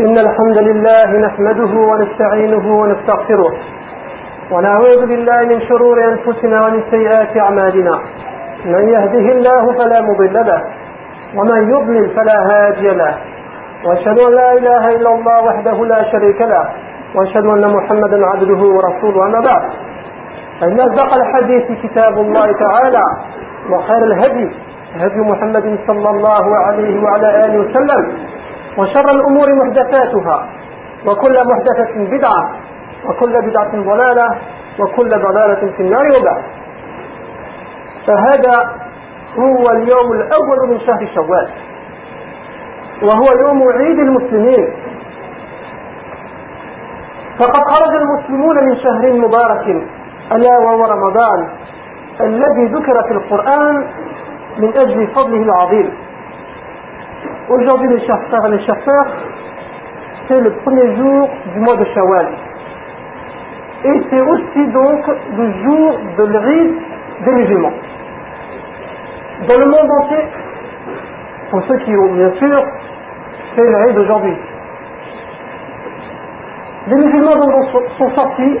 إن الحمد لله نحمده ونستعينه ونستغفره ونعوذ بالله من شرور أنفسنا ومن سيئات أعمالنا. من يهده الله فلا مضل له ومن يضلل فلا هادي له. وأشهد أن لا إله إلا الله وحده لا شريك له. وأشهد أن محمدا عبده ورسوله أما بعد. فإن أصدق الحديث كتاب الله تعالى وخير الهدي هدي محمد صلى الله عليه وعلى آله وسلم. وشر الأمور محدثاتها وكل محدثة بدعة وكل بدعة ضلالة وكل ضلالة في النار وبعد. فهذا هو اليوم الأول من شهر شوال وهو يوم عيد المسلمين. فقد خرج المسلمون من شهر مبارك ألا وهو رمضان الذي ذكر في القرآن من أجل فضله العظيم. Aujourd'hui les chers frères et les chers frères, c'est le premier jour du mois de Shawwal. Et c'est aussi donc le jour de l'Eid des musulmans. Dans le monde entier, pour ceux qui ont bien sûr fait l'Eid d'aujourd'hui. Les musulmans sont sortis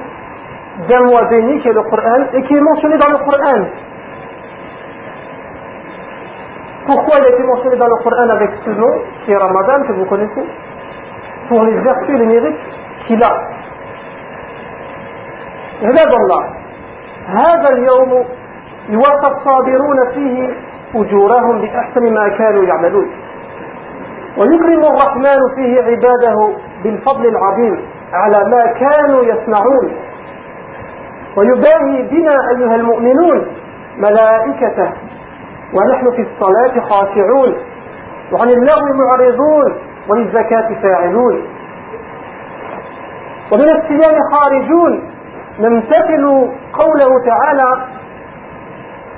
d'un mois béni qui est le Coran et qui est mentionné dans le Coran. Pourquoi il a été mentionné dans le Coran avec ce nom, qui est Ramadan, que vous connaissez Pour les vertus les mérites qu'il a. عباد الله هذا اليوم يوافى الصابرون فيه أجورهم بأحسن ما كانوا يعملون ويكرم الرحمن فيه عباده بالفضل العظيم على ما كانوا يصنعون ويباهي بنا أيها المؤمنون ملائكته ونحن في الصلاة خاشعون وعن اللغو معرضون وللزكاة فاعلون. ومن الصيام خارجون. نمتثل قوله تعالى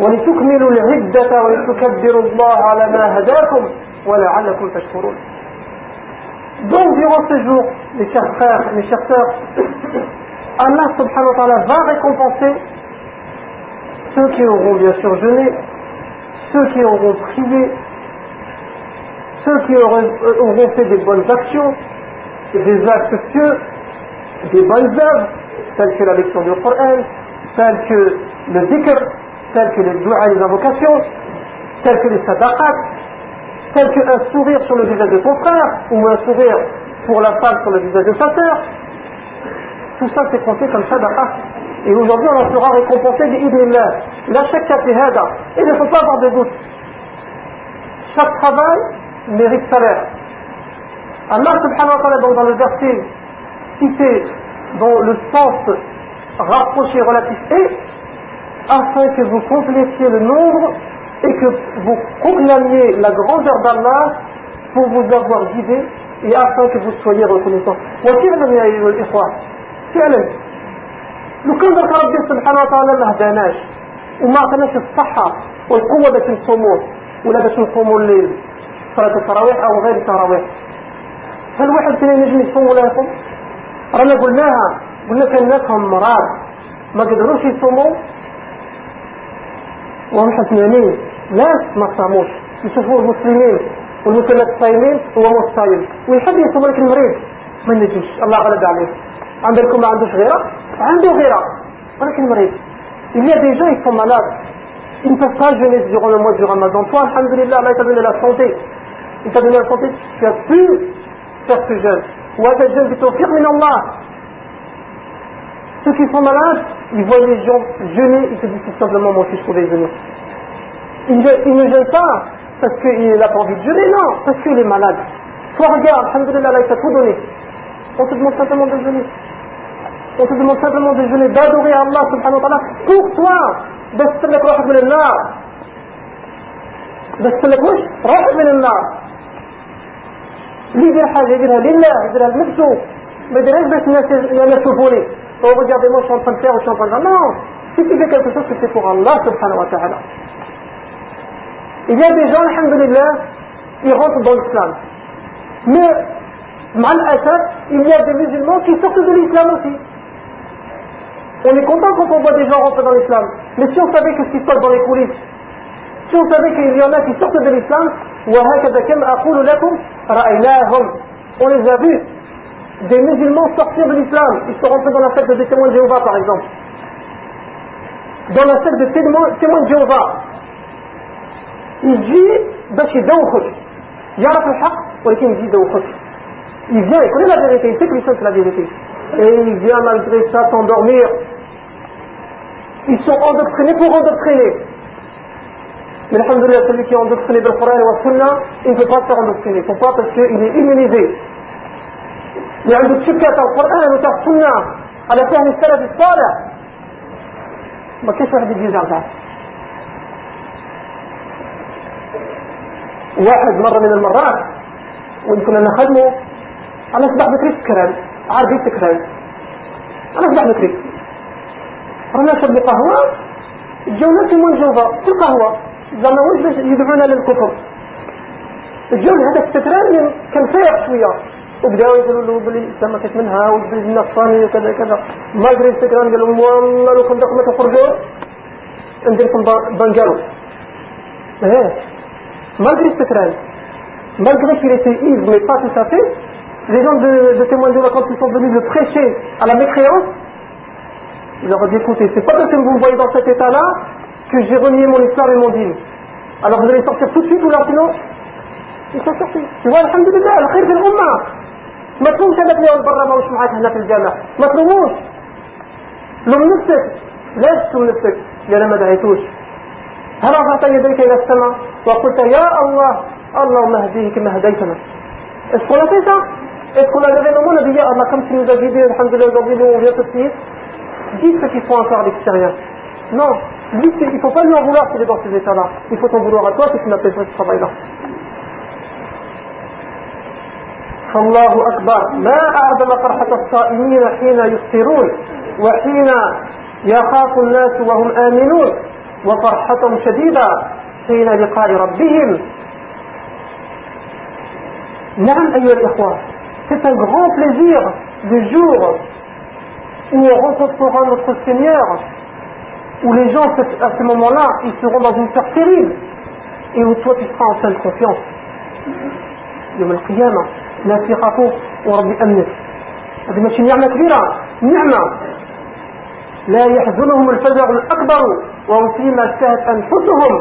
ولتكملوا العدة ولتكبروا الله على ما هداكم ولعلكم تشكرون. Donc durant ce jour, mes chers frères, mes chers sœurs, Allah subhanahu wa ta'ala va récompenser ceux qui auront bien sûr jeûné, ceux qui auront prié, ceux qui auront, fait des bonnes actions, des actes pieux, des bonnes œuvres, telles que la lecture du Coran, telles que le dhikr, telles que les doigts et les invocations, telles que les sadaqat, telles qu'un sourire sur le visage de ton frère, ou un sourire pour la femme sur le visage de sa sœur. Tout ça c'est compté comme sadaqa. Et aujourd'hui, on en sera récompensé bi'idnillah. La hada. Et il ne faut pas avoir de doute. Chaque travail mérite salaire. Allah subhanahu wa ta'ala, dans le verset cité, dont le sens rapproché relatif est, afin que vous complétiez le nombre et que vous proclamiez la grandeur d'Allah pour vous avoir guidé et afin que vous soyez reconnaissants. لو كان ذلك ربي سبحانه وتعالى ما هداناش. وما عطناش الصحة والقوة باش نصوموا ولا باش نصوموا الليل. صلاة التراويح أو غير التراويح. هل واحد فينا ينجم يصوم ولا يصوم؟ رانا قلناها. قلنا كان ناسهم مرض ما قدروش يصوموا. وهم حسنانين. ناس ما صاموش. يشوفوا المسلمين والمسلمات الصايمين هو مش صايم ويحب يصوم لك المريض ما ينجمش الله غلب عليه. عندكم ما عندوش غيره عنده غيره ولكن مريض il y a des gens ils sont malades ils ne peuvent pas jeûner durant le mois du ramadan toi alhamdulillah Allah t'a donné la santé il t'a donné la santé tu as pu faire ce jeûne وهذا الجن بتوفيق من الله ceux qui sont malades ils voient les gens jeûner ils se disent tout simplement moi aussi je pouvais jeûner il, il ne jeûne pas parce qu'il n'a pas envie de jeûner non parce qu'il est malade toi regarde alhamdulillah Allah il t'a tout donné on te demande simplement de jeûner On te demande simplement de jeûner, d'adorer Allah subhanahu wa ta'ala pour toi بس لك روحك من النار بس لك وش روحك من النار اللي يدير حاجة يديرها لله يديرها لنفسه ما يديرهاش باش الناس يشوفوني Oh, regardez-moi, je suis en train de faire ou je suis en train de faire. Non, si tu fais quelque chose, c'est pour Allah subhanahu wa ta'ala. Il y a des gens, alhamdulillah, ils rentrent dans l'islam. Mais, mal il y a des musulmans qui sortent de l'islam aussi. On est content quand on voit des gens rentrer dans l'islam. Mais si on savait ce qui se passe dans les coulisses, si on savait qu'il y en a qui sortent de l'islam, on les a vus, des musulmans sortir de l'islam. Ils sont rentrés dans la secte des témoins de Jéhovah, par exemple. Dans la secte des témoins de Jéhovah. Il dit, Bashi Daoukhouch. Yaraf al-Haq, dit Il vient, il connaît la vérité, il sait que l'islam c'est la vérité. Et il vient malgré ça s'endormir ils sont endoctrinés pour endoctriner mais alhamdoulilah celui qui est endoctriné le Coran et le Sunna il ne peut pas se faire endoctriner pourquoi parce qu'il est immunisé اللي عنده شكة القرآن وتاع السنة على فهم السلف الصالح ما كيف واحد يجي يزعزع واحد مرة من المرات وين كنا نخدمه أنا أصبح بكري سكران عارف إيه سكران أنا أصبح بكري رنا نشرب قهوة الجولة في منجوبة في القهوة زعما واش يدعونا للكفر. الجول هذا السكران كان فايق شوية. وبداو يقولوا له بلي ما منها وبلي النصراني وكذا كذا. ما قدر السكران قال لهم والله لو كنت ما تخرجوا ندير لكم بنجارو إيه. malgré cette règle, malgré qu'il était ivre, mais pas tout à fait, les gens de, de témoins de quand ils sont venus le prêcher à la mécréance, il leur a dit écoutez, c'est pas parce que vous me voyez dans cet état-là que j'ai renié mon histoire et mon dîme. Alors vous allez sortir tout de suite ou là sinon Ils sont sortis. Tu vois, alhamdulillah, le khir de l'umma. ما تلومش هذاك اللي برا ماهوش معاك هنا في الجامع ما تلوموش لوم نفسك ليش تلوم نفسك لأن ما دعيتوش هل رفعت يديك إلى السماء وقلت يا الله اللهم اهديه كما هديتنا Est-ce qu'on a fait ça Est-ce qu'on a levé nos mains, on a dit Allah, comme tu nous as guidés, alhamdulillah, aujourd'hui nous on vient tout de suite Dis ce qu'il faut encore à l'extérieur. Non, lui, il ne faut pas lui en vouloir s'il est dans ces états-là. Il faut t'en vouloir à toi si tu n'as pas fait ce travail-là. فالله أكبر ما أعظم فرحة الصائمين حين يفطرون وحين يخاف الناس وهم آمنون وفرحتهم شديدة حين لقاء ربهم نعم أيها الإخوة c'est un grand plaisir du jour où on rencontrera notre Seigneur où les gens à ce moment-là ils seront dans une peur terrible et où toi tu seras en pleine confiance يوم القيامة ناس يخافوا وربي أمنك هذه ماشي نعمة كبيرة نعمة لا يحزنهم الفزع الأكبر وهم فيما اشتهت أنفسهم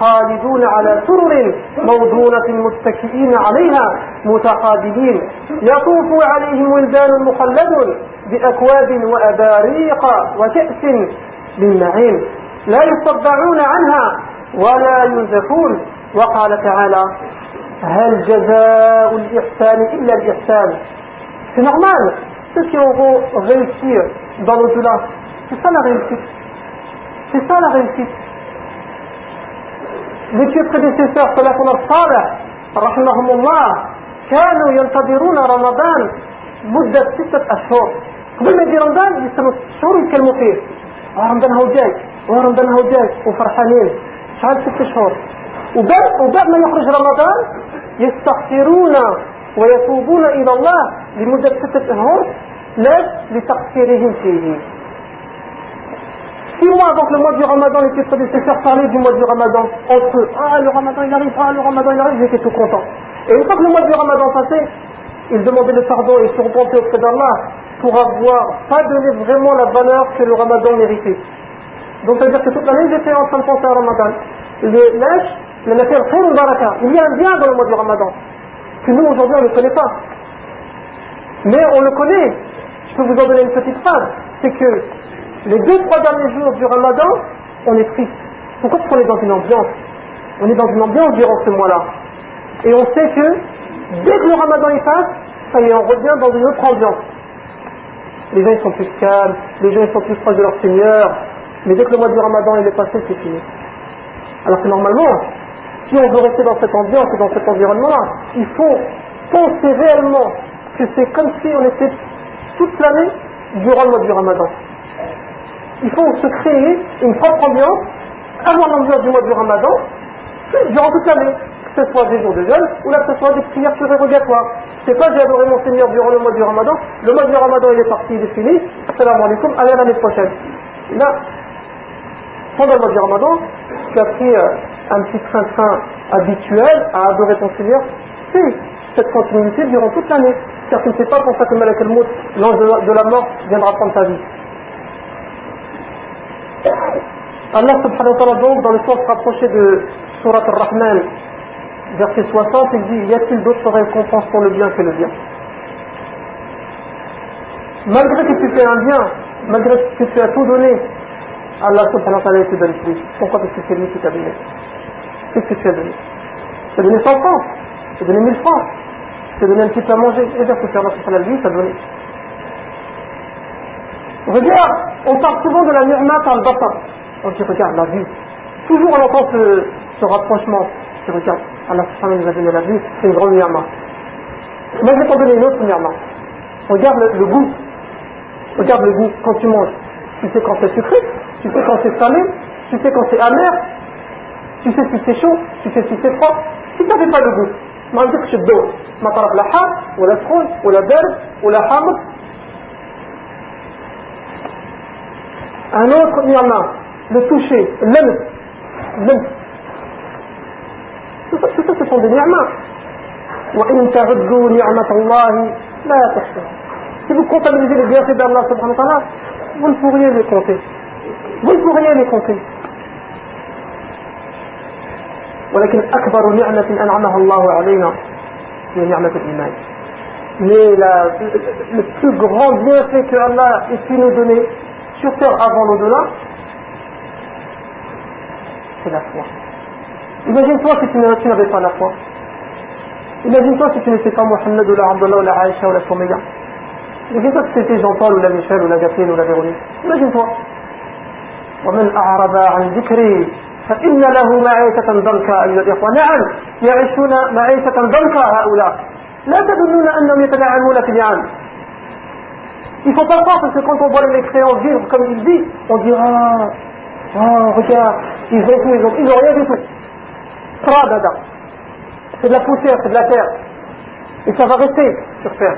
خالدون على سرر موضونة متكئين عليها متقابلين يطوف عليهم ولدان مخلد بأكواب وأباريق وكأس من نعيم لا يصدعون عنها ولا ينزفون وقال تعالى هل جزاء الإحسان إلا الإحسان C'est normal. Ceux qui auront réussi dans l'au-delà, c'est ça la réussite. C'est ça la réussite. Pieux prédécesseurs, salafun al-salih, rahimahumullah, كانوا ينتظرون رمضان مدة ستة أشهر. قبل ما يجي رمضان يستنوا شهور يتكلموا فيه رمضان هو جاي. ورمضان هو جاي. وفرحانين. شحال ست شهور وبعد وبعد ما يخرج رمضان يستغفرون ويتوبون إلى الله لمدة ستة أشهر ليش لتقصيرهم فيه. Six mois avant que le mois du Ramadan, les prédécesseurs parlaient du mois du Ramadan entre eux. Ah, le Ramadan il arrive, ah, le Ramadan il arrive, j'étais tout content. Et une fois que le mois du Ramadan passait, ils demandaient le pardon et se repentaient auprès d'Allah pour avoir pas donné vraiment la valeur que le Ramadan méritait. Donc ça veut dire que toute l'année, j'étais en train de penser à Ramadan. Les lèches, le fait le baraka. Il y a un bien dans le mois du Ramadan que nous aujourd'hui on ne connaît pas. Mais on le connaît. Je peux vous en donner une petite phrase. C'est que les deux, trois derniers jours du ramadan, on est triste. Pourquoi Parce qu'on est dans une ambiance? On est dans une ambiance durant ce mois-là. Et on sait que dès que le ramadan est passe, ça on revient dans une autre ambiance. Les gens sont plus calmes, les gens sont plus proches de leur Seigneur. Mais dès que le mois du ramadan est passé, c'est fini. Alors que normalement, si on veut rester dans cette ambiance et dans cet environnement-là, il faut penser réellement que c'est comme si on était toute l'année durant le mois du ramadan il faut se créer une propre ambiance, avoir l'ambiance du mois du ramadan, durant toute l'année, que ce soit des jours de jeûne, ou là que ce soit des prières surérogatoires. C'est pas j'ai adoré mon Seigneur durant le mois du ramadan, le mois du ramadan il est parti, il est fini, salam alaikum, allez à l'année prochaine. là, pendant le mois du ramadan, tu as pris euh, un petit train-train habituel à adorer ton Seigneur, si, cette continuité durant toute l'année. Car tu ne sais pas pour ça que Malak l'ange de la mort, viendra prendre ta vie. Allah subhanahu wa ta'ala donc dans le sens rapproché de Surat al-Rahman, verset 60, il dit Y a-t-il d'autres récompenses pour le bien que le bien? Malgré que tu fais un bien, malgré que tu as tout donné, Allah subhanahu wa ta'ala te donne plus. Pourquoi? Parce que c'est lui qui t'a donné. Qu'est-ce que tu as donné? Tu as donné 100 francs, tu as donné 1000 francs, tu as donné un petit peu à manger. Et bien, que Allah subhanahu lui t'a donné. Regarde, on parle souvent de la ni'mat al-basar. On dit, regarde, la vue. Toujours on entend ce, ce rapprochement. Tu regarde, Allah subhanahu nous a donné la vue, c'est une grande ni'mat. Moi, je vais t'en donner une autre ni'mat. Regarde le goût. Regarde le goût quand tu manges. Tu sais quand c'est sucré, tu sais quand c'est salé, tu sais quand c'est amer, tu sais si c'est chaud, tu sais si c'est froid. Si tu n'avais pas le goût, ما عندكش الذوق ما تعرف لا حار ولا سخون ولا بارد ولا حامض un autre ni'ma le toucher l'âme l'âme tout ça, tout ça ce sont des ni'mas وإن تعدوا نعمة الله لا تحصوها Si vous comptabilisez les bienfaits d'Allah subhanahu wa ta'ala, vous ne pourriez les compter. Vous ne pourriez les compter. ولكن أكبر نعمة أنعمها الله علينا هي نعمة الإيمان. Mais la, le plus grand bienfait que Allah ait pu nous donner sur terre avant l'au-delà, c'est la foi. Imagine-toi si tu n'avais pas la foi. Imagine-toi si tu n'étais pas Mohammed ou la Abdullah ou la Aïcha ou la Soumeya. Imagine-toi que c'était Jean-Paul ou la Michel ou la Gabrielle ou la Véronique. Imagine-toi. ومن أعرض عن ذكري فإن له معيشة ضنكا أيها الإخوة نعم يعيشون معيشة ضنكا هؤلاء لا تظنون أنهم يتنعمون في النعم Il ne faut pas croire parce que quand on voit les créants vivre comme il dit, on dit ah, oh, regarde, ils ont tout, ils ont, ils ont rien du tout. Tradada. C'est de la poussière, c'est de la terre. Et ça va rester sur terre.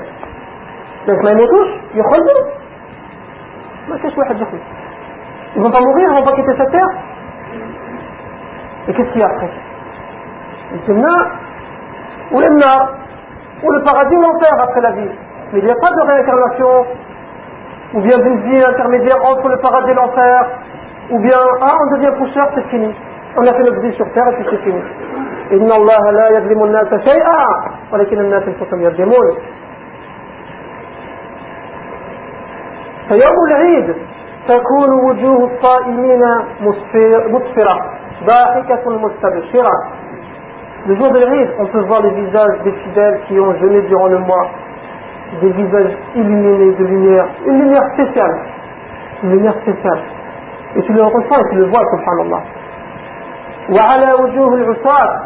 Donc ما يموتوش يخلدوا ما كاش واحد يخلد ils vont pas mourir ils vont pas quitter cette terre et qu'est-ce qu'il y a après الجنة ou l'ennar ou le paradis ou l'enfer après la vie mais il n'y a pas de réincarnation ou bien d'une vie intermédiaire entre le paradis et l'enfer ou bien ah on devient poussière c'est fini on a fait notre vie sur terre et puis c'est fini إن الله لا يظلم الناس شيئا ولكن الناس انفسهم يظلمون فيوم العيد تكون وجوه الصائمين مصفرة ضاحكة مستبشرة Le jour de l'Eid, on peut voir les visages des fidèles qui ont jeûné durant le mois, des visages illuminés de lumière, une lumière spéciale, une lumière spéciale. Et tu le ressens et tu le vois, subhanallah. وعلى وجوه العصاة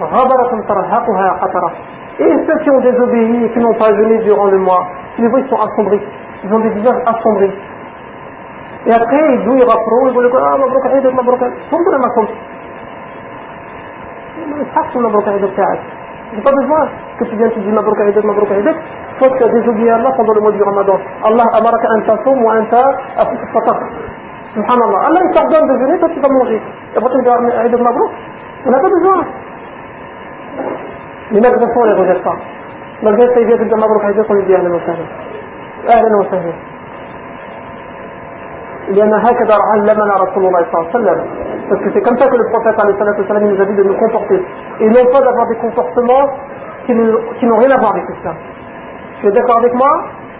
غبرة ترهقها قطرة Et ceux qui ont désobéi et qui n'ont pas jeûné durant le mois, tu les vois, ils sont assombris. ils ont des visages assombris. Et après, ils jouent, ils rappront, ils vont dire Ah, مبروك عيدك مبروك كنت ولا ما كنت ما يصحش مبروك عيدك تاعك J'ai pas besoin que tu viennes, tu dis مبروك عيدك مبروك عيدك Allah pendant le mois du Ramadan. Allah أمرك أن تصوم وأنت فطرت. Toi, tu vas manger. Et après, tu dis عيدك مبروك ne les rejette pas. Malgré ça, il vient de dire مبروك on lui dit أهلا وسهلا. أهلا وسهلا لأن هكذا علمنا رسول الله صلى الله عليه وسلم parce que c'est comme ça que le prophète sallam, nous a dit de nous comporter et non pas d'avoir des comportements qui n'ont rien à voir avec l'islam tu es d'accord avec moi?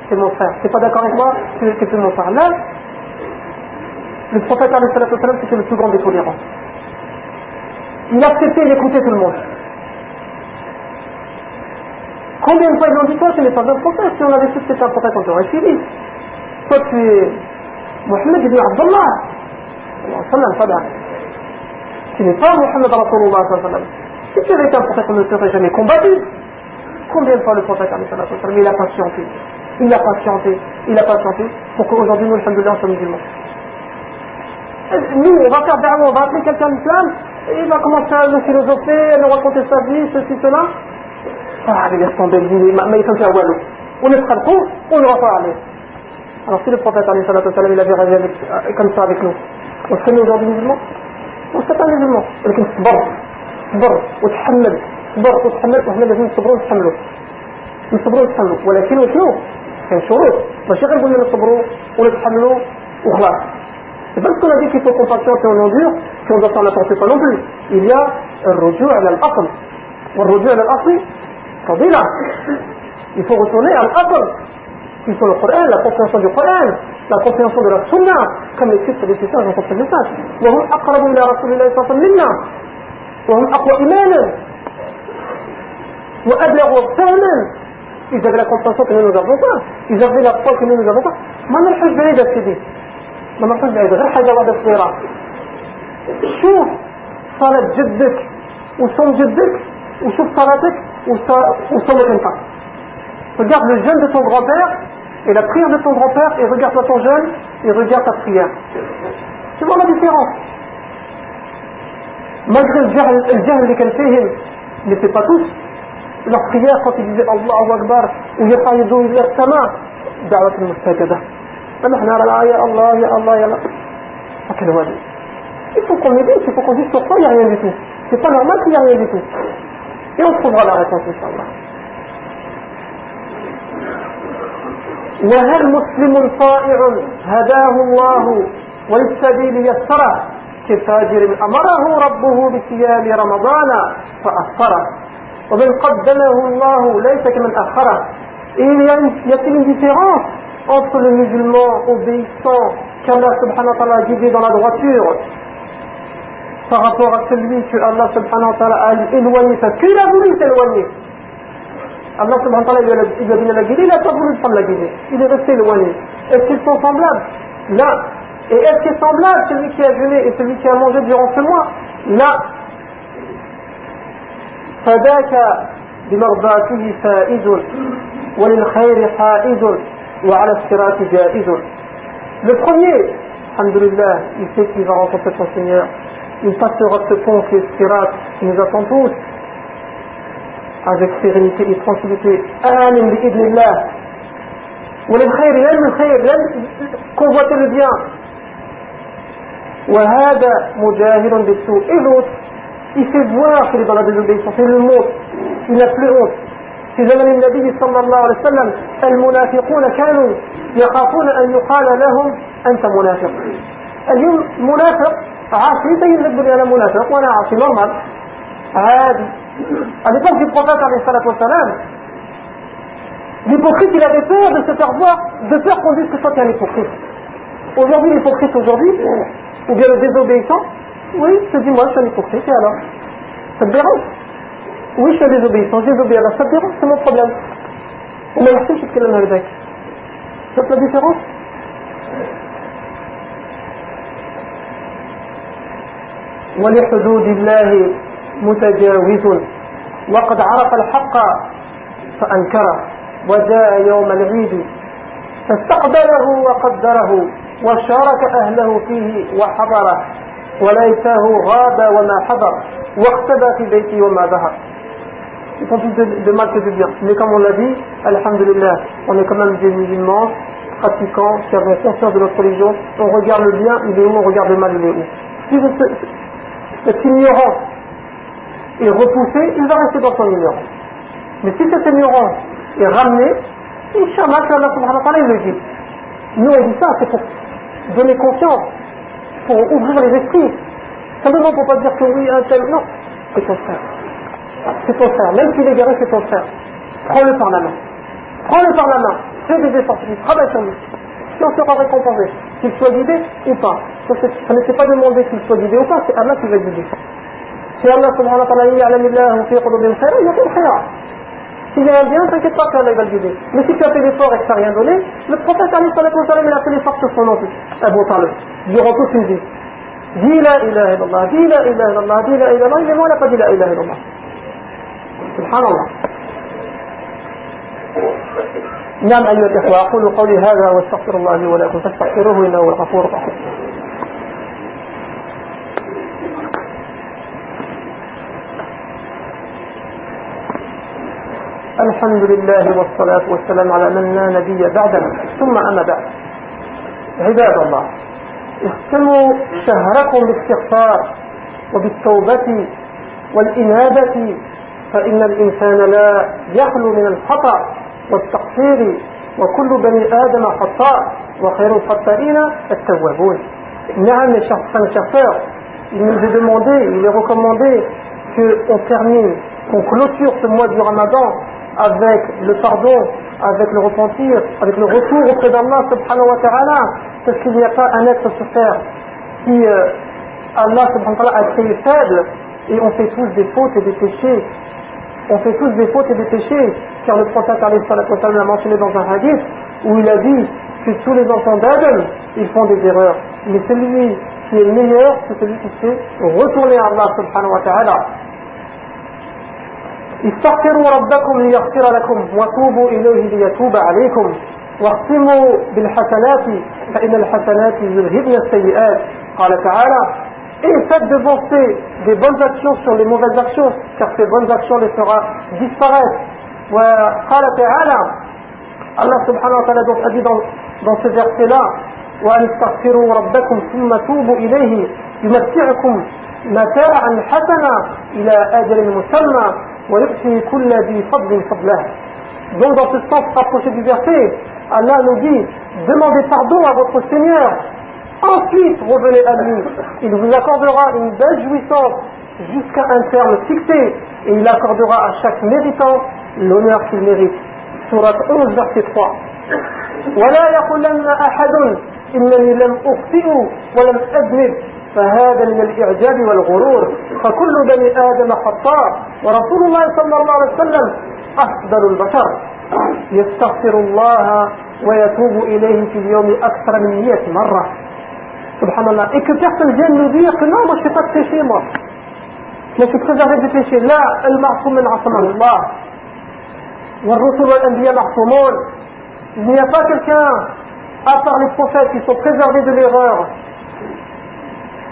C'est mon frère tu n'es pas d'accord avec moi? C'est plus mon frère là le prophète c'était le plus grand des tolérants il acceptait et tout le monde Combien de fois ils ont dit toi tu n'es pas un prophète? Si on avait su que c'était un prophète, on t'aurait suivi. Toi tu es Mohammed ibn Abdullah. Tu n'es pas Mohammed Rasulullah. Si tu avais été un prophète, on ne t'aurait jamais combattu combien de fois le prophète il a patienté? Il a patienté, il a patienté pour qu'aujourd'hui nous, alhamdoulilah, on soit musulmans. Nous, on va faire d'armes, on va appeler quelqu'un d'islam, il va commencer à nous philosopher, à nous raconter sa vie, ceci, cela. Ah, mais laisse tomber, mais il faut faire Wallo. On est le coup, on ne va pas aller. Alors si le prophète, il avait rêvé euh, comme ça avec nous, on serait aujourd'hui musulmans? On serait pas musulmans. Bon, bon, on se تصبر وتتحمل وإحنا لازم نصبروا ونتحملوا نصبروا ونتحملوا ولكن وشنو؟ كان شروط. ماشي غير قلنا نصبروا ونتحملوا وخلاص. بل كل هذه كيف تكون فاكتور كون نوزيو كون دفع نتعطي فنوبل إلا الرجوع للأصل والرجوع للأصل فضيلة. يفوق سوني على الأصل. في القرآن la confiance في القرآن la confiance في رسولنا كم يكتب الكتاب وكتب الكتاب وهم أقرب إلى رسول الله صلى الله عليه وسلم منا. وهم أقوى إيمانا. ils avaient la compréhension que nous nous avons pas ils avaient la foi que nous nous avons pas ما نرحش بعيد سيدي ما نرحش بعيد غير حاجة واحدة صغيرة شوف صلاة جدك وصوم جدك وشوف صلاتك وصومك انت regarde le jeûne de ton grand-père et la prière de ton grand-père et regarde-toi ton jeûne et regarde ta prière tu vois la différence malgré le jahl, le jahl lesquels fihim ils n'étaient pas tous leur prière quand ils disaient Allahu Akbar ou يقايدوا إلى السماء دعوة المستجدة فنحن نرى يا الله يا الله يا الله هكذا هو il faut qu'on médite, il faut qu'on dise ça, il n'y a rien du tout. C'est pas normal qu'il n'y a rien du tout. Et on trouvera la réponse, Inch'Allah. وهل مسلم طائع هداه الله وللسبيل يسره كفاجر أمره ربه بصيام رمضان فأفطره ومن قدمه الله ليس كمن أخره Et il y a, il y a une différence entre le musulman obéissant qu'Allah subhanahu wa ta'ala a guidé dans la droiture par rapport à celui que Allah subhanahu wa ta'ala a éloigné parce qu'il a voulu s'éloigner. Allah subhanahu wa ta'ala il lui a donné la guidée, il n'a pas voulu prendre la guidée. Il est resté éloigné. Est-ce qu'ils sont semblables Là. Et est-ce qu'il est semblable celui qui a jeûné et celui qui a mangé durant ce mois Là. فذاك بمرضاته فائز وللخير حائز وعلى الصراط جائز Le premier, alhamdulillah, il sait qu'il va rencontrer son Seigneur il passera ce pont qui est Sirat, qui nous attend tous, avec sérénité et tranquillité. Amin bi idnillah. وللخير يلم الخير يلم convoiter le bien وهذا مجاهر بالسوء et l'autre il fait voir qu'il est dans la désobéissance il le montre il n'a plus honte في زمن النبي صلى الله عليه وسلم المنافقون كانوا يخافون أن يقال لهم أنت منافق اليوم منافق عاصي يبين لك بلي أنا منافق وأنا عاصي نورمال عادي à l'époque du prophète l'hypocrite il avait peur de se faire voir de peur qu'on dise que toi tu es un hypocrite aujourd'hui l'hypocrite aujourd'hui ou bien le désobéissant oui je suis un hypocrite et alors ça te dérange oui je suis désobéissant je désobéis alors ça te dérange c'est mon problème وما يحسنش يتكلم هكذاك شوف la différence ولحدود الله متجاوز وقد عرف الحق فأنكره وجاء يوم العيد فاستقبله وقدره وشارك أهله فيه وحضره وليته غاب وما حضر واختبى في بيته وما ظهر Ils font plus de, de mal que de bien. Mais comme on l'a dit, Alhamdulillah, on est quand même des musulmans, pratiquants, qui avons conscience de notre religion. On regarde le bien, il est où, on regarde le mal, il est où. Si vous, cet ignorant est repoussé, il va rester dans son ignorance. Mais si cet ignorant est ramené, Inch'Allah, Allah subhanahu wa ta'ala, il le dit. Nous, on dit ça, c'est pour donner confiance, pour ouvrir les esprits. Simplement pour pas dire que oui, un tel, non, c'est ton frère. C'est ton frère, même s'il est garé, c'est ton frère. Prends-le par la main. Prends-le par la main. Fais des efforts, travaille sur lui. Si on sera récompensé, qu'il soit guidé ou pas. Ça ne s'est pas demandé qu'il soit guidé ou pas, c'est Allah qui va guider. Si Allah subhanahu wa ta'ala ya'lamillahu fi qulubihim khayran, yakun khayran. S'il y a un bien, t'inquiète pas qu'Allah va le guider. Mais si tu as fait l'effort et que ça n'a rien donné, le prophète Ali il a fait l'effort sur son nom, Abu Talib, durant toute une vie. Dis la ilaha illallah, dis la ilaha illallah, dis la ilaha illallah, il est mort, il n'a pas dit la ilaha illallah. Subhanallah. نعم أيها الإخوة أقول قولي هذا واستغفر الله لي ولكم فاستغفروه إنه الغفور الرحيم الحمد لله والصلاة والسلام على من لا نبي بعدنا ثم أما بعد. عباد الله اختموا شهركم بالاستغفار وبالتوبة والإنابة فإن الإنسان لا يخلو من الخطأ والتقصير وكل بني آدم خطاء وخير الخطائين التوابون. نعم mes chers il nous est demandé, il est recommandé qu'on termine, qu'on clôture ce mois du ramadan avec le pardon, avec le repentir, avec le retour auprès d'Allah subhanahu wa ta'ala, parce qu'il n'y a pas un être sur terre qui euh, Allah subhanahu wa ta'ala a créé faible et on fait tous des fautes et des péchés. On fait tous des fautes et des péchés, car le prophète l'a mentionné dans un hadith où il a dit que tous les enfants d'Adam, ils font des erreurs. Mais celui qui est le meilleur, c'est celui qui sait retourner à Allah subhanahu wa ta'ala. استغفروا ربكم ليغفر لكم وتوبوا إليه ليتوب عليكم. واختموا بالحسنات فإن الحسنات يذهبن السيئات. قال تعالى et faites devancer des bonnes actions sur les mauvaises actions car ces bonnes actions les fera disparaître. Allah subhanahu wa ta'ala donc a dit dans, dans ce verset là وأن استغفروا ربكم ثم توبوا إليه يمتعكم متاعا حسنا إلى أجل مسمى ويؤتي كل ذي فضل فضله Donc dans ce sens rapproché du verset, Allah nous dit, demandez pardon à votre Seigneur, ensuite revenez à lui. Il vous accordera une belle jouissance jusqu'à un terme fixé, et il accordera à chaque méritant l'honneur qu'il mérite. Surat 11, verset 3. ولا يقولن أحد إنني لم أخطئ ولم أذنب فهذا من الإعجاب والغرور. فكل بني آدم خطاء. ورسول الله صلى الله عليه وسلم أفضل البشر. يستغفر الله ويتوب إليه في اليوم أكثر من مئة مرة. سبحان الله. je fais pas de péché moi mais je suis préservé du péché لا المعصوم من عصمه الله. والرسل والأنبياء معصومون. il n'y a pas quelqu'un à part les prophètes qui sont préservés de l'erreur.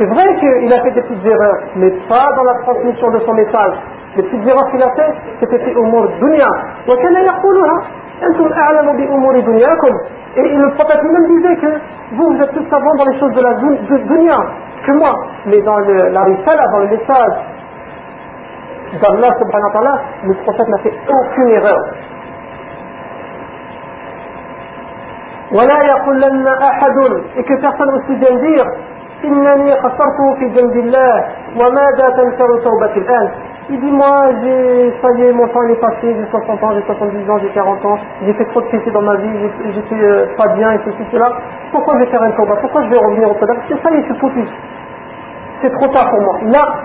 C'est vrai qu'il a fait des petites erreurs, mais pas dans la transmission de son message. Les petites erreurs qu'il a fait, c'était fait Umur Dunya. Et le prophète lui-même disait que vous, vous êtes plus savants dans les choses de la de Dunya que moi. Mais dans la risala, dans le message d'Allah subhanahu wa ta'ala, le prophète n'a fait aucune erreur. Et que personne aussi bien dire إنني خسرت في جنب الله وماذا تنكر توبة الآن Il dit moi j'ai ça y est mon temps est passé, j'ai 60 ans, j'ai 70 ans, j'ai 40 ans, j'ai fait trop de péchés dans ma vie, j'étais euh, pas bien et ceci, cela. Pourquoi je vais faire un combat Pourquoi je vais revenir au Qadar C'est ça y est, c'est foutu. C'est trop tard pour moi. Là,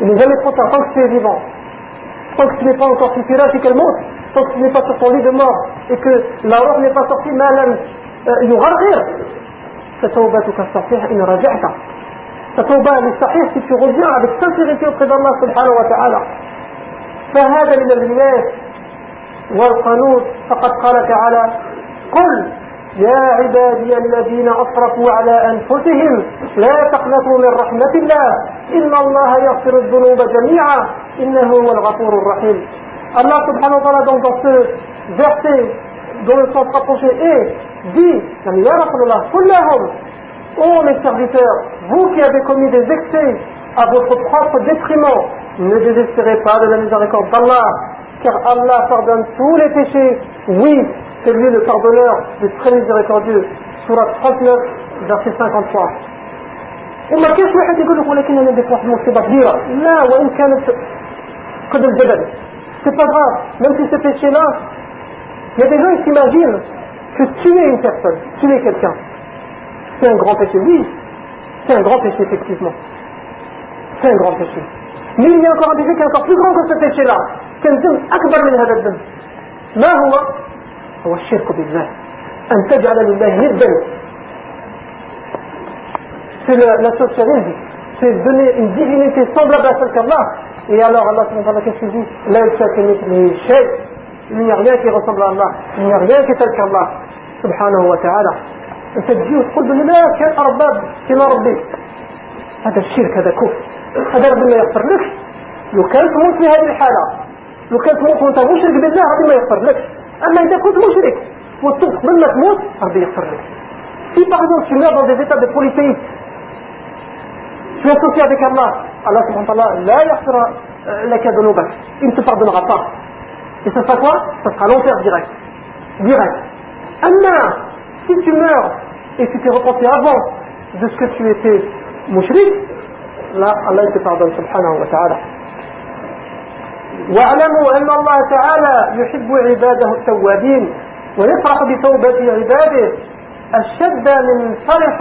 il n'est jamais trop tard tant que tu es vivant. Tant que tu n'es pas encore là, c'est qu'elle monte. Tant que tu n'es pas sur ton lit de mort et que la robe n'est pas sortie, mal, il y aura rien. فتوبتك الصحيح إن رجعت. فتوبة للصحيح في reviens avec sincérité auprès d'Allah سبحانه وتعالى. فهذا من الرياس والقنوط. فقد قال تعالى قل يا عبادي الذين أسرفوا على أنفسهم لا تقنطوا من رحمة الله. إن الله يغفر الذنوب جميعا. إنه هو الغفور الرحيم. الله سبحانه وتعالى dans, dans ce verset dont le sens rapproché est dit يا رسول الله قل لهم Ô mes serviteurs, vous qui avez commis des excès à votre propre détriment, ne désespérez pas de la miséricorde d'Allah, car Allah pardonne tous les péchés. Oui, c'est lui le pardonneur, le très miséricordieux. Surat 39, verset 53. وما كانش واحد يقول لك ولكن انا درت واحد المصيبه كبيره لا وان كانت قد الجبل c'est pas grave même si ce péché là il y a des gens qui s'imaginent que tuer une personne tuer quelqu'un c'est un grand péché. Oui, c'est un grand péché, effectivement. C'est un grand péché. Mais il y a encore un péché qui est encore plus grand que ce péché-là. كالذنب أكبر من هذا الذنب ما هو؟ هو الشرك بالله أن تجعل لله ندا c'est l'associationnisme c'est donner une divinité semblable à celle qu'Allah et alors Allah qu'est-ce qu'il dit لا يشرك مثله شيء il n'y a rien qui est tel qu'Allah subhanahu wa ta'ala انت تجي وتقول بالله كان ارباب كما ربي هذا الشرك هذا كفر هذا ربي ما يغفر لك لو كان تموت في هذه الحالة لو كان تموت وانت مشرك بالله ربي ما يغفر لك اما اذا كنت مشرك وتوب قبل ما تموت ربي يغفر لك Si par exemple tu meurs dans des états polythéisme, tu es associé avec Allah, Allah subhanahu wa ta'ala, la. Et ça sera quoi Ça sera l'enfer direct. Direct. Amma, si tu meurs et tu t'es repenti avant de ce que tu étais mushrik, là Allah te pardonne subhanahu wa ta'ala. واعلموا أن الله تعالى يحب عباده التوابين ويفرح بتوبة عباده الشد من فرح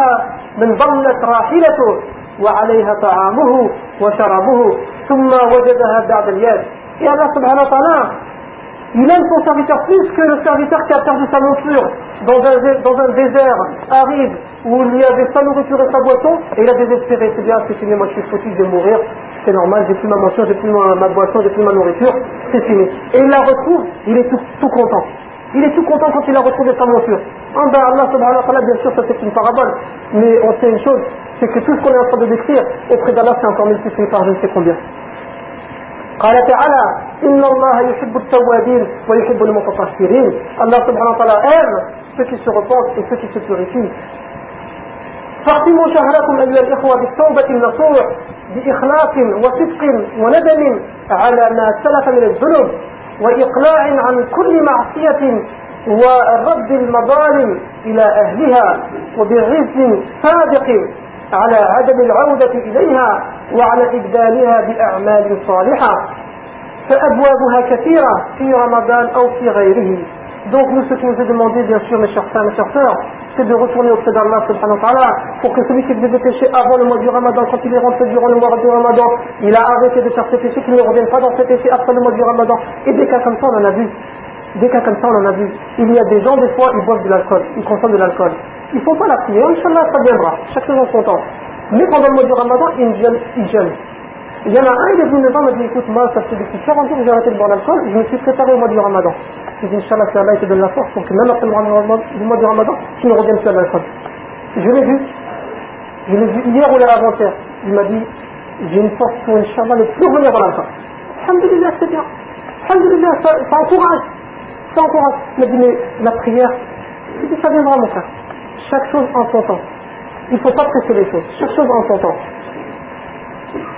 من ضلت راحلته وعليها طعامه وشرابه ثم وجدها بعد اليد يا الله سبحانه وتعالى Il aime son serviteur plus que le serviteur qui a perdu sa monture dans un, désert aride où il y avait sa nourriture et sa boisson et il a désespéré. C'est bien, c'est fini, moi je suis foutu, je vais mourir, c'est normal, j'ai plus ma monture, j'ai plus ma, boisson, j'ai plus ma nourriture, c'est fini. Et il la retrouve, il est tout, content. Il est tout content quand il a retrouvé sa monture. En bas, Allah subhanahu bien sûr, ça c'est une parabole. Mais on sait une chose, c'est que tout ce qu'on est en train de décrire, auprès d'Allah, c'est encore multiplié par je ne sais combien. قال تعالى إن الله يحب التوابين ويحب المتطهرين. الله سبحانه وتعالى aime ceux qui se repentent et ceux qui se purifient شهركم أيها الإخوة بالتوبة النصوح بإخلاص وصدق وندم على ما سلف من الذنوب وإقلاع عن كل معصية ورد المظالم إلى أهلها وبعز صادق على عدم العودة إليها وعلى إبدالها بأعمال صالحة فأبوابها كثيرة في رمضان أو في غيره Donc nous, ce qui nous est demandé, bien sûr, mes chers frères, mes chers sœurs, c'est de retourner auprès d'Allah subhanahu wa ta'ala pour que celui qui faisait des péchés avant le mois du ramadan, quand il est rentré durant le mois du ramadan, il a arrêté de faire ses péchés, qu'il ne revienne pas dans ses péchés après le mois du ramadan. Et des cas comme ça, on en a vu. Des cas comme ça, on en a vu. Il y a des gens, des fois, ils boivent de l'alcool, ils consomment de l'alcool. Ils font pas la prière, Inch'Allah, ça viendra. Chaque chose en son temps. Mais pendant le mois du ramadan, jeûnent. Ils jeûnent. Il y en a un, il est venu me voir, il m'a dit, écoute, moi, ça fait depuis 40 jours que j'ai arrêté de boire l'alcool, je me suis préparé au mois du ramadan. J'ai dit, Inch'Allah, si Allah te donne la force pour que même après le mois du ramadan, tu ne reviennes plus à l'alcool. Je l'ai vu. Je l'ai vu hier ou avant-hier. Il m'a dit, j'ai une force pour, Inch'Allah, ne plus revenir à l'alcool. Alhamdulillah, c'est bien. Alhamdulillah, ça, ça encourage. Ça encourage. Il m'a dit, mais la prière, il ça viendra, mon frère. Chaque chose en son temps. Il ne faut pas presser les choses. Chaque chose en son temps.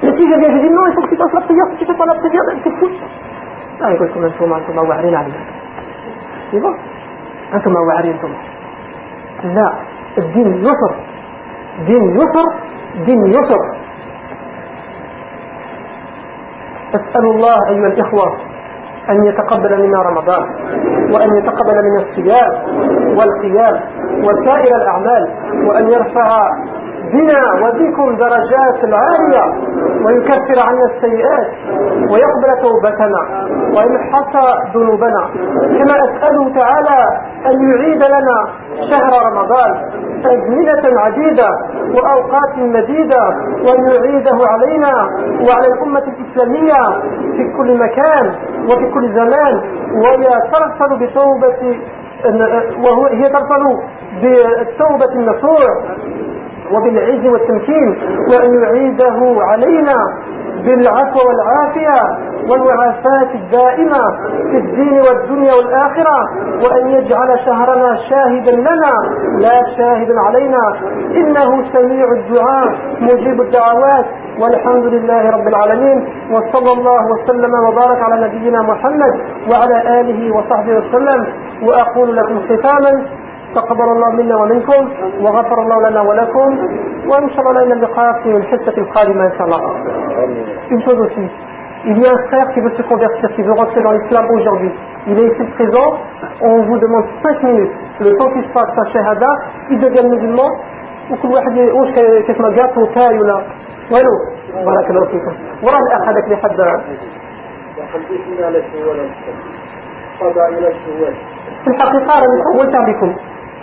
Et si je viens, je dis non, il faut que tu fasses la prière. Si tu ne fais pas la prière, c'est fou. Ah, écoute, comment tu m'as واعرين عليها. C'est bon. أنتم واعرين أنتم. لا الدين يسر دين يسر دين يسر أسأل الله أيها الإخوة أن يتقبل منا رمضان وأن يتقبل منا الصيام والقيام وسائر الأعمال وأن يرفع بنا وبكم درجات العالية ويكفر عنا السيئات ويقبل توبتنا ويمحص ذنوبنا. كما أسأله تعالى أن يعيد لنا شهر رمضان أزمنة عديدة وأوقات مديدة وأن يعيده علينا وعلى الأمة الإسلامية في كل مكان وفي كل زمان. وهي ترسل بتوبة وهي ترسل بالتوبة النصوح وبالعز والتمكين وأن يعيده علينا. بالعفو والعافية والمعافاة الدائمة في الدين والدنيا والآخرة وأن يجعل شهرنا شاهدا لنا لا شاهدا علينا. إنه سميع الدعاء مجيب الدعوات. والحمد لله رب العالمين وصلى الله وسلم وبارك على نبينا محمد وعلى آله وصحبه وسلم. وأقول لكم ختاما تقبل الله منا ومنكم وغفر الله لنا ولكم وإن شاء الله إلى اللقاء في الحصة القادمة إن شاء الله Une chose aussi, il y a un frère qui veut se convertir, qui veut rentrer dans l'islam aujourd'hui. Il est ici présent, on vous demande 5 minutes. Le temps qu'il se passe sa shahada, il devient musulman, وكل واحد واش كيف ما جات وكاي ولا والو بارك الله فيكم وراه الاخ هذاك اللي حد في الحقيقة أنا طولت عليكم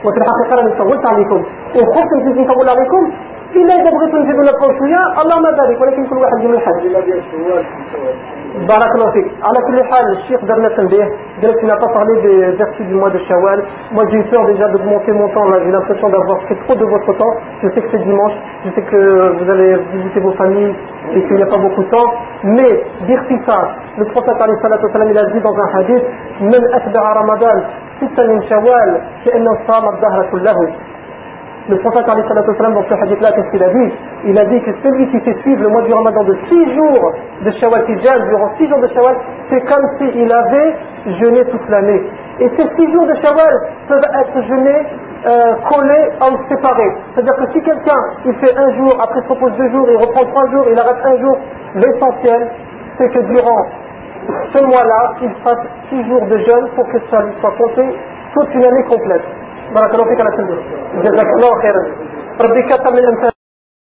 وفي الحقيقة أنا طولت عليكم وخفت نزيد نطول عليكم إلا إذا بغيتو نزيدو نبقاو شوية اللهم بارك ولكن كل واحد يجيب الحد بارك الله فيك على كل حال الشيخ درنا تنبيه قالك tu n'as pas parlé des vertus du mois de Shawwal moi j'ai eu peur déjà d'augmenter mon temps là j'ai l'impression d'avoir pris trop de votre temps je sais que c'est dimanche je sais que vous allez visiter vos familles et qu'il n'y a pas beaucoup de temps mais dire ça le prophète il a dit dans un hadith من أتبع رمضان ستا من شوال كأنه صام الدهر كله Le prophète dans ce hadith-là, qu'est-ce qu'il a dit Il a dit que celui qui fait suivre le mois du ramadan de 6 jours de Shawwal, qui gêne durant 6 jours de Shawwal, c'est comme s'il avait jeûné toute l'année. Et ces 6 jours de Shawwal peuvent être jeûnés euh, collés en séparés. C'est-à-dire que si quelqu'un il fait un jour, après se repose deux jours, il reprend trois jours, il arrête un jour, l'essentiel c'est que durant ce mois-là, il fasse 6 jours de jeûne pour que ça lui soit compté toute une année complète. بارك الله فيك على كل جزاك الله خيرا ربي كثر من الامثال